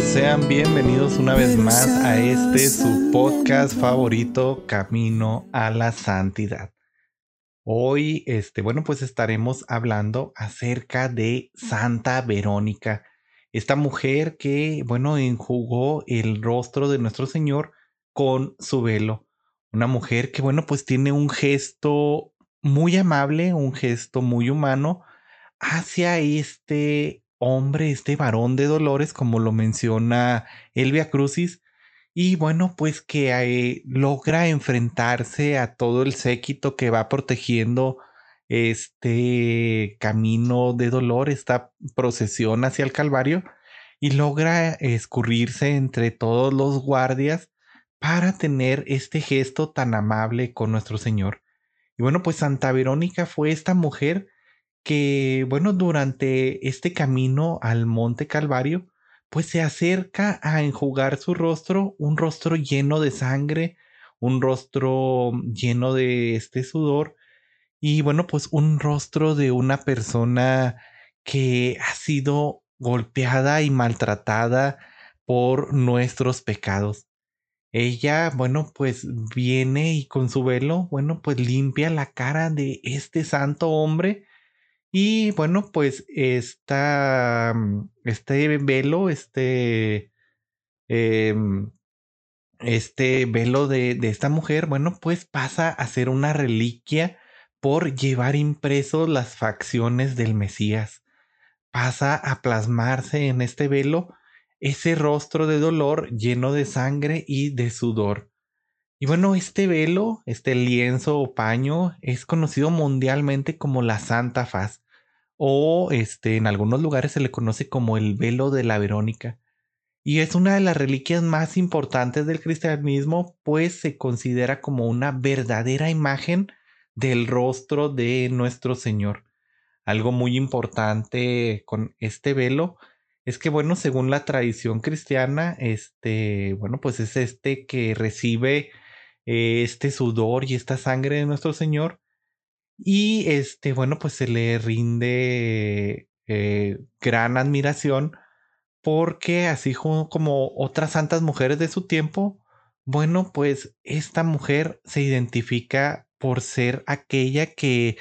Sean bienvenidos una vez más a este su podcast favorito, Camino a la Santidad. Hoy, este, bueno, pues estaremos hablando acerca de Santa Verónica, esta mujer que, bueno, enjugó el rostro de nuestro Señor con su velo. Una mujer que, bueno, pues tiene un gesto muy amable, un gesto muy humano hacia este hombre, este varón de dolores, como lo menciona Elvia Crucis, y bueno, pues que eh, logra enfrentarse a todo el séquito que va protegiendo este camino de dolor, esta procesión hacia el Calvario, y logra escurrirse entre todos los guardias para tener este gesto tan amable con nuestro Señor. Y bueno, pues Santa Verónica fue esta mujer que, bueno, durante este camino al Monte Calvario, pues se acerca a enjugar su rostro, un rostro lleno de sangre, un rostro lleno de este sudor, y bueno, pues un rostro de una persona que ha sido golpeada y maltratada por nuestros pecados. Ella, bueno, pues viene y con su velo, bueno, pues limpia la cara de este santo hombre y bueno, pues mm, este velo, este, em, este velo de, de esta mujer, bueno, pues pasa a ser una reliquia por llevar impresos las facciones del Mesías. Pasa a plasmarse en este velo ese rostro de dolor lleno de sangre y de sudor. Y bueno, este velo, este lienzo o paño, es conocido mundialmente como la Santa Faz o este, en algunos lugares se le conoce como el velo de la Verónica. Y es una de las reliquias más importantes del cristianismo, pues se considera como una verdadera imagen del rostro de nuestro Señor. Algo muy importante con este velo es que, bueno, según la tradición cristiana, este, bueno, pues es este que recibe eh, este sudor y esta sangre de nuestro Señor y este, bueno, pues se le rinde eh, gran admiración porque así como otras santas mujeres de su tiempo, bueno, pues esta mujer se identifica por ser aquella que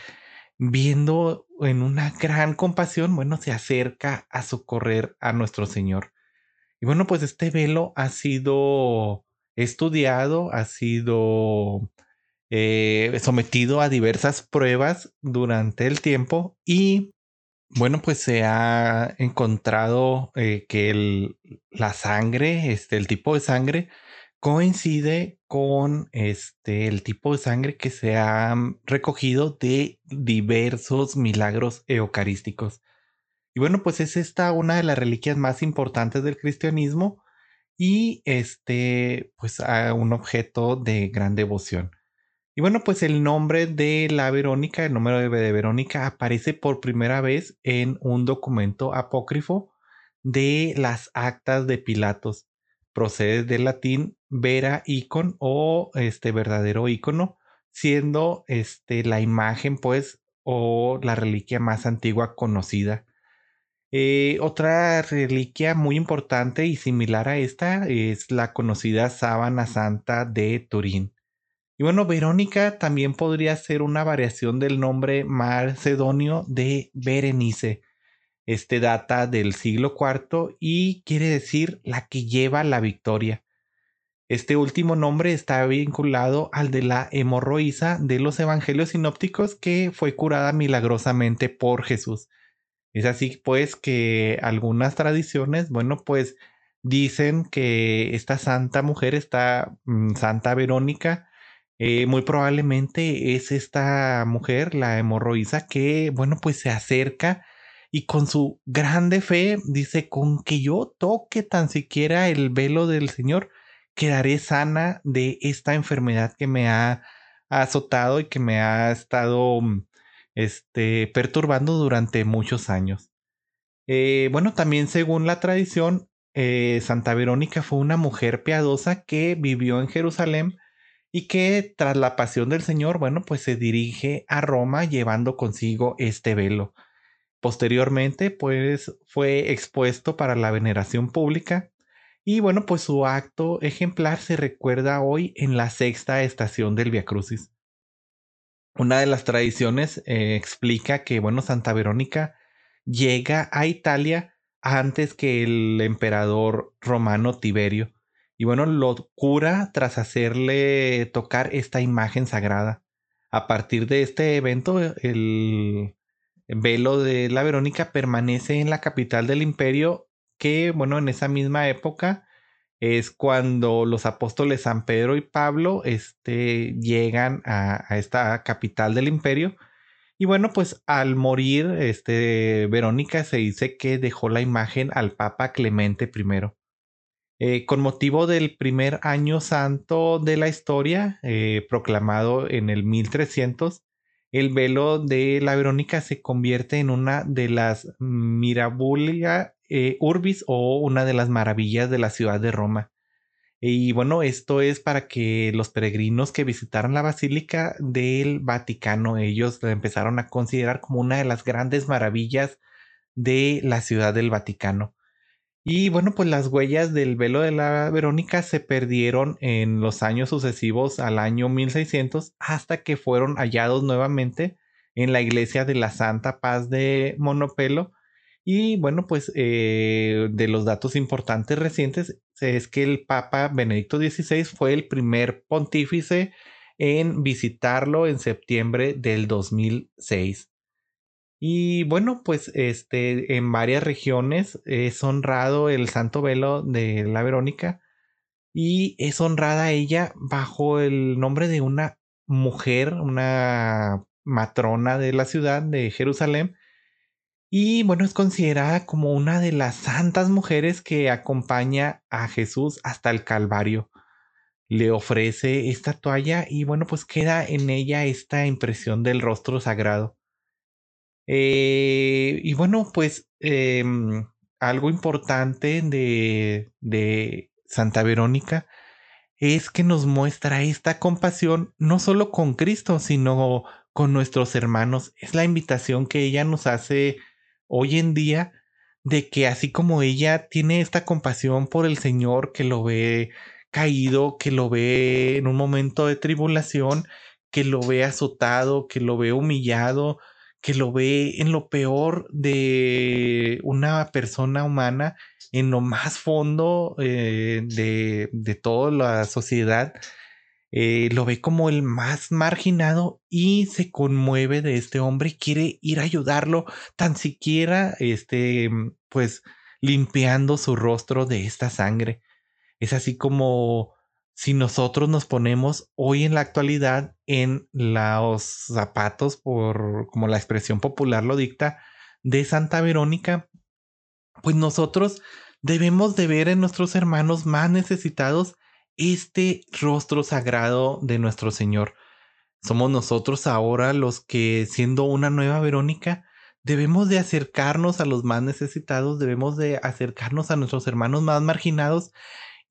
viendo en una gran compasión, bueno, se acerca a socorrer a nuestro Señor. Y bueno, pues este velo ha sido estudiado, ha sido eh, sometido a diversas pruebas durante el tiempo y bueno, pues se ha encontrado eh, que la sangre, este, el tipo de sangre, coincide con este, el tipo de sangre que se ha recogido de diversos milagros eucarísticos. Y bueno, pues es esta una de las reliquias más importantes del cristianismo y este, pues a un objeto de gran devoción. Y bueno, pues el nombre de la Verónica, el número de Verónica, aparece por primera vez en un documento apócrifo de las actas de Pilatos. Procede del latín vera icon o este verdadero icono, siendo este la imagen, pues, o la reliquia más antigua conocida. Eh, otra reliquia muy importante y similar a esta es la conocida sábana santa de Turín. Y bueno, Verónica también podría ser una variación del nombre macedonio de Berenice. Este data del siglo IV y quiere decir la que lleva la victoria. Este último nombre está vinculado al de la hemorroísa de los evangelios sinópticos que fue curada milagrosamente por Jesús. Es así pues que algunas tradiciones, bueno, pues dicen que esta santa mujer, esta mm, Santa Verónica, eh, muy probablemente es esta mujer, la hemorroísa, que, bueno, pues se acerca y con su grande fe dice, con que yo toque tan siquiera el velo del Señor, quedaré sana de esta enfermedad que me ha azotado y que me ha estado mm, este, perturbando durante muchos años. Eh, bueno, también según la tradición, eh, Santa Verónica fue una mujer piadosa que vivió en Jerusalén y que tras la pasión del Señor, bueno, pues se dirige a Roma llevando consigo este velo. Posteriormente, pues fue expuesto para la veneración pública y bueno, pues su acto ejemplar se recuerda hoy en la sexta estación del Via Crucis. Una de las tradiciones eh, explica que, bueno, Santa Verónica llega a Italia antes que el emperador romano Tiberio. Y bueno, lo cura tras hacerle tocar esta imagen sagrada. A partir de este evento, el velo de la Verónica permanece en la capital del imperio que, bueno, en esa misma época es cuando los apóstoles San Pedro y Pablo este, llegan a, esta capital del imperio. Y bueno, pues al morir, este, Verónica se dice que dejó la imagen al Papa Clemente I. Eh, con motivo del primer año santo de la historia, eh, proclamado en el 1300, el velo de la Verónica se convierte en una de las mirabulia eh, Urbis o una de las maravillas de la ciudad de Roma. Y bueno, esto es para que los peregrinos que visitaran la Basílica del Vaticano, ellos la empezaron a considerar como una de las grandes maravillas de la ciudad del Vaticano. Y bueno, pues las huellas del velo de la Verónica se perdieron en los años sucesivos al año 1600 hasta que fueron hallados nuevamente en la iglesia de la Santa Paz de Monopelo y bueno, pues eh, de los datos importantes recientes es que el Papa Benedicto XVI fue el primer pontífice en visitarlo en septiembre del 2006. Y bueno, pues este, en varias regiones es honrado el santo velo de la Verónica y es honrada ella bajo el nombre de una mujer, una matrona de la ciudad de Jerusalén, y bueno, es considerada como una de las santas mujeres que acompaña a Jesús hasta el Calvario. Le ofrece esta toalla y bueno, pues queda en ella esta impresión del rostro sagrado. Eh, y bueno, pues em, algo importante de, de Santa Verónica es que nos muestra esta compasión no solo con Cristo, sino con nuestros hermanos. Es la invitación que ella nos hace hoy en día de que así como ella tiene esta compasión por el Señor que lo ve caído, que lo ve en un momento de tribulación, que lo ve azotado, que lo ve humillado, que lo ve en lo peor de una persona humana, en lo más fondo eh, de, de toda la sociedad, eh, lo ve como el más marginado y se conmueve de este hombre y quiere ir a ayudarlo, tan siquiera, este, pues, limpiando su rostro de esta sangre. Es así como si nosotros nos ponemos hoy en la actualidad en los zapatos, por como la expresión popular lo dicta, de Santa Verónica, pues nosotros debemos de ver en nuestros hermanos más necesitados este rostro sagrado de nuestro Señor. Somos nosotros ahora los que, siendo una nueva Verónica, debemos de acercarnos a los más necesitados, debemos de acercarnos a nuestros hermanos más marginados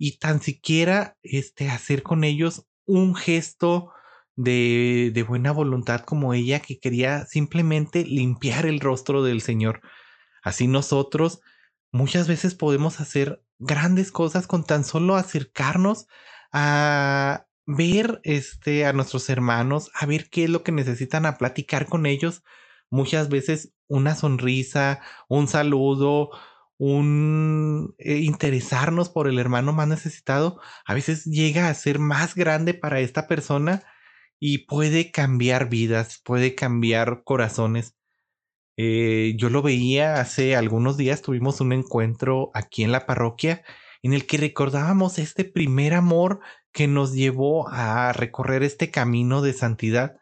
y tan siquiera este, hacer con ellos un gesto de, de buena voluntad como ella que quería simplemente limpiar el rostro del Señor. Así nosotros muchas veces podemos hacer grandes cosas con tan solo acercarnos a ver este a nuestros hermanos, a ver qué es lo que necesitan, a platicar con ellos. Muchas veces una sonrisa, un saludo, un eh, interesarnos por el hermano más necesitado, a veces llega a ser más grande para esta persona y puede cambiar vidas, puede cambiar corazones. Eh, yo lo veía hace algunos días, tuvimos un encuentro aquí en la parroquia en el que recordábamos este primer amor que nos llevó a recorrer este camino de santidad.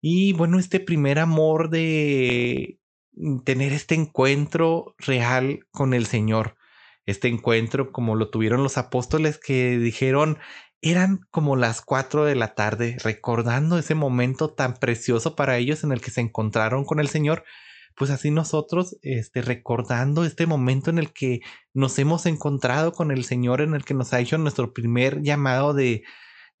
Y bueno, este primer amor de, tener este encuentro real con el Señor. Este encuentro como lo tuvieron los apóstoles que dijeron, eran como las cuatro de la tarde, recordando ese momento tan precioso para ellos en el que se encontraron con el Señor. Pues así nosotros, este, recordando este momento en el que nos hemos encontrado con el Señor, en el que nos ha hecho nuestro primer llamado de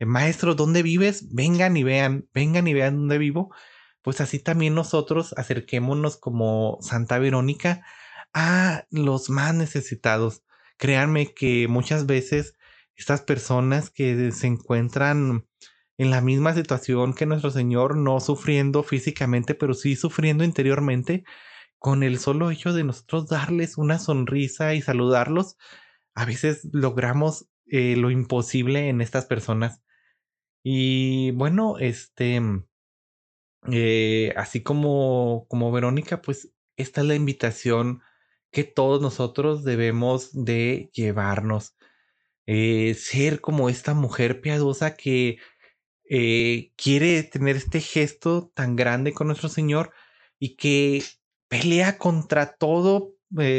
Maestro, ¿dónde vives? Vengan y vean, vengan y vean dónde vivo. Pues así también nosotros acerquémonos como Santa Verónica a los más necesitados. Créanme que muchas veces estas personas que se encuentran en la misma situación que nuestro Señor, no sufriendo físicamente, pero sí sufriendo interiormente, con el solo hecho de nosotros darles una sonrisa y saludarlos, a veces logramos eh, lo imposible en estas personas. Y bueno, este, eh, así como, como Verónica, pues esta es la invitación que todos nosotros debemos de llevarnos. Eh, ser como esta mujer piadosa que eh, quiere tener este gesto tan grande con nuestro Señor y que pelea contra todo,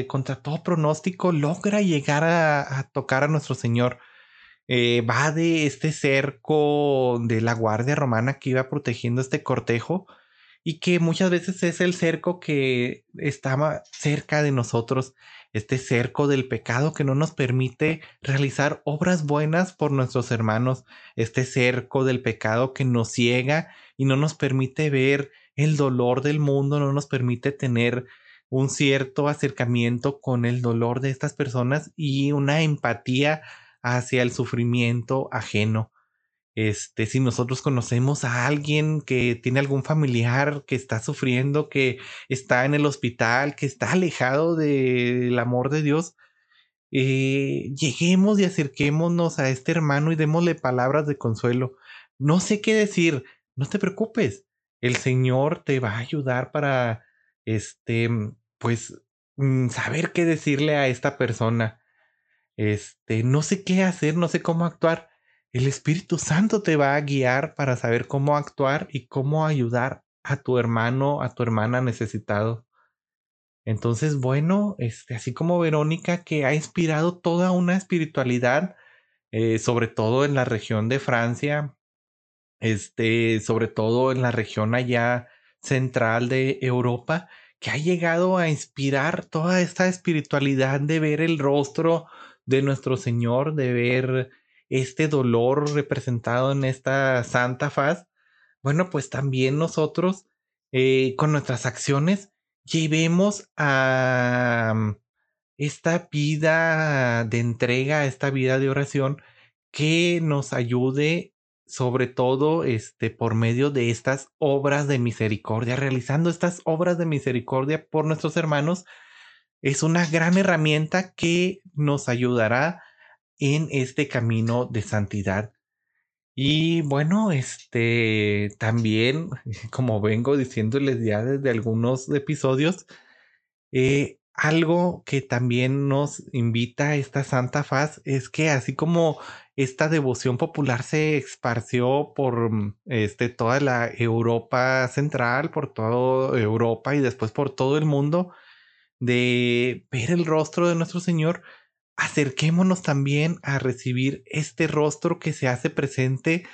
contra todo pronóstico, logra llegar a, tocar a nuestro Señor. Va de este cerco de la Guardia Romana que iba protegiendo este cortejo y que muchas veces es el cerco que estaba cerca de nosotros este cerco del pecado que no nos permite realizar obras buenas por nuestros hermanos, este cerco del pecado que nos ciega y no nos permite ver el dolor del mundo, no nos permite tener un cierto acercamiento con el dolor de estas personas y una empatía hacia el sufrimiento ajeno. Este, si nosotros conocemos a alguien que tiene algún familiar que está sufriendo, que está en el hospital, que está alejado del amor de Dios, eh, lleguemos y acerquémonos a este hermano y démosle palabras de consuelo. No sé qué decir, no te preocupes, el Señor te va a ayudar para, este, pues, mm, saber qué decirle a esta persona. Este, no sé qué hacer, no sé cómo actuar el Espíritu Santo te va a guiar para saber cómo actuar y cómo ayudar a tu hermano, a tu hermana necesitado. Entonces, bueno, este, así como Verónica, que ha inspirado toda una espiritualidad, eh, sobre todo en la región de Francia, este, sobre todo en la región allá central de Europa, que ha llegado a inspirar toda esta espiritualidad de ver el rostro de nuestro Señor, de ver este dolor representado en esta santa faz, bueno, pues también nosotros eh, con nuestras acciones llevemos a mm, esta vida de entrega, esta vida de oración que nos ayude sobre todo este por medio de estas obras de misericordia, realizando estas obras de misericordia por nuestros hermanos, es una gran herramienta que nos ayudará en este camino de santidad. Y bueno, este también, como vengo diciéndoles ya desde algunos episodios, eh, algo que también nos invita a esta santa faz es que así como esta devoción popular se esparció por este, toda la Europa central, por toda Europa y después por todo el mundo, de ver el rostro de nuestro Señor, acerquémonos también a recibir este rostro que se hace presente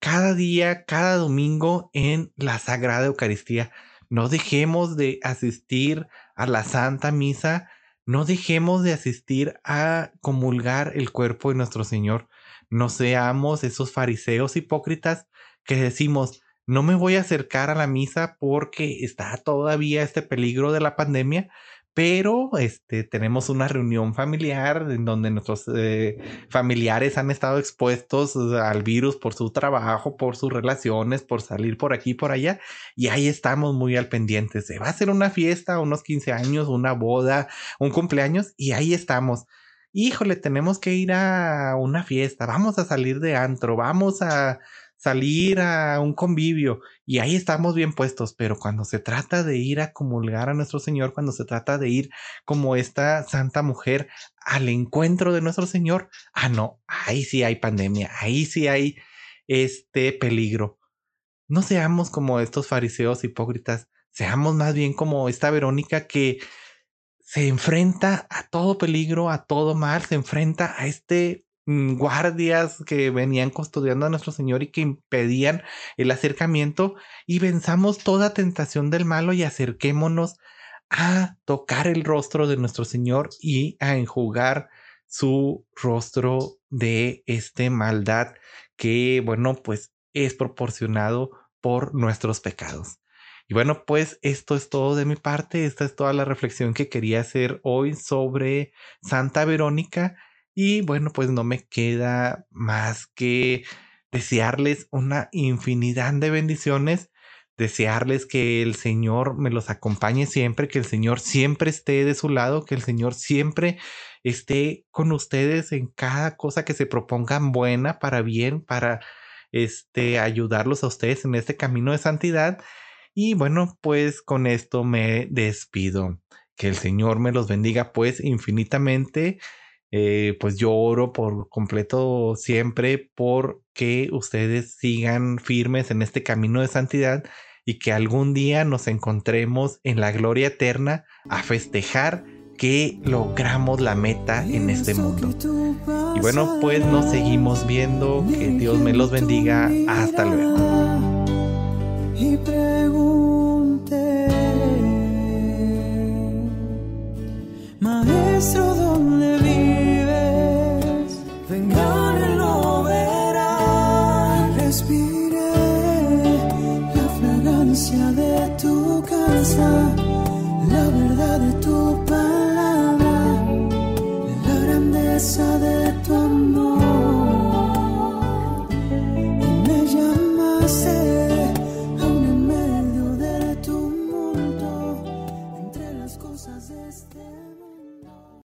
cada día, cada domingo en la Sagrada Eucaristía. No dejemos de asistir a la Santa Misa, no dejemos de asistir a comulgar el cuerpo de nuestro Señor. No seamos esos fariseos hipócritas que decimos, no me voy a acercar a la misa porque está todavía este peligro de la pandemia, pero este, tenemos una reunión familiar en donde nuestros eh, familiares han estado expuestos al virus por su trabajo, por sus relaciones, por salir por aquí por allá, y ahí estamos muy al pendiente. Se va a hacer una fiesta, unos 15 años, una boda, un cumpleaños, y ahí estamos. Híjole, tenemos que ir a una fiesta, vamos a salir de antro, vamos a salir a un convivio y ahí estamos bien puestos, pero cuando se trata de ir a comulgar a nuestro Señor, cuando se trata de ir como esta santa mujer al encuentro de nuestro Señor, ah, no, ahí sí hay pandemia, ahí sí hay este peligro. No seamos como estos fariseos hipócritas, seamos más bien como esta Verónica que se enfrenta a todo peligro, a todo mal, se enfrenta a este guardias que venían custodiando a nuestro Señor y que impedían el acercamiento y venzamos toda tentación del malo y acerquémonos a tocar el rostro de nuestro Señor y a enjugar su rostro de este maldad que, bueno, pues es proporcionado por nuestros pecados. Y bueno, pues esto es todo de mi parte. Esta es toda la reflexión que quería hacer hoy sobre Santa Verónica. Y bueno, pues no me queda más que desearles una infinidad de bendiciones desearles que el Señor me los acompañe siempre, que el Señor siempre esté de su lado, que el Señor siempre esté con ustedes en cada cosa que se propongan buena, para bien, para este, ayudarlos a ustedes en este camino de santidad. Y bueno, pues con esto me despido. Que el Señor me los bendiga pues infinitamente. Eh, pues yo oro por completo siempre porque ustedes sigan firmes en este camino de santidad y que algún día nos encontremos en la gloria eterna a festejar que logramos la meta en este mundo. Y bueno, pues nos seguimos viendo, que Dios me los bendiga, hasta luego. Y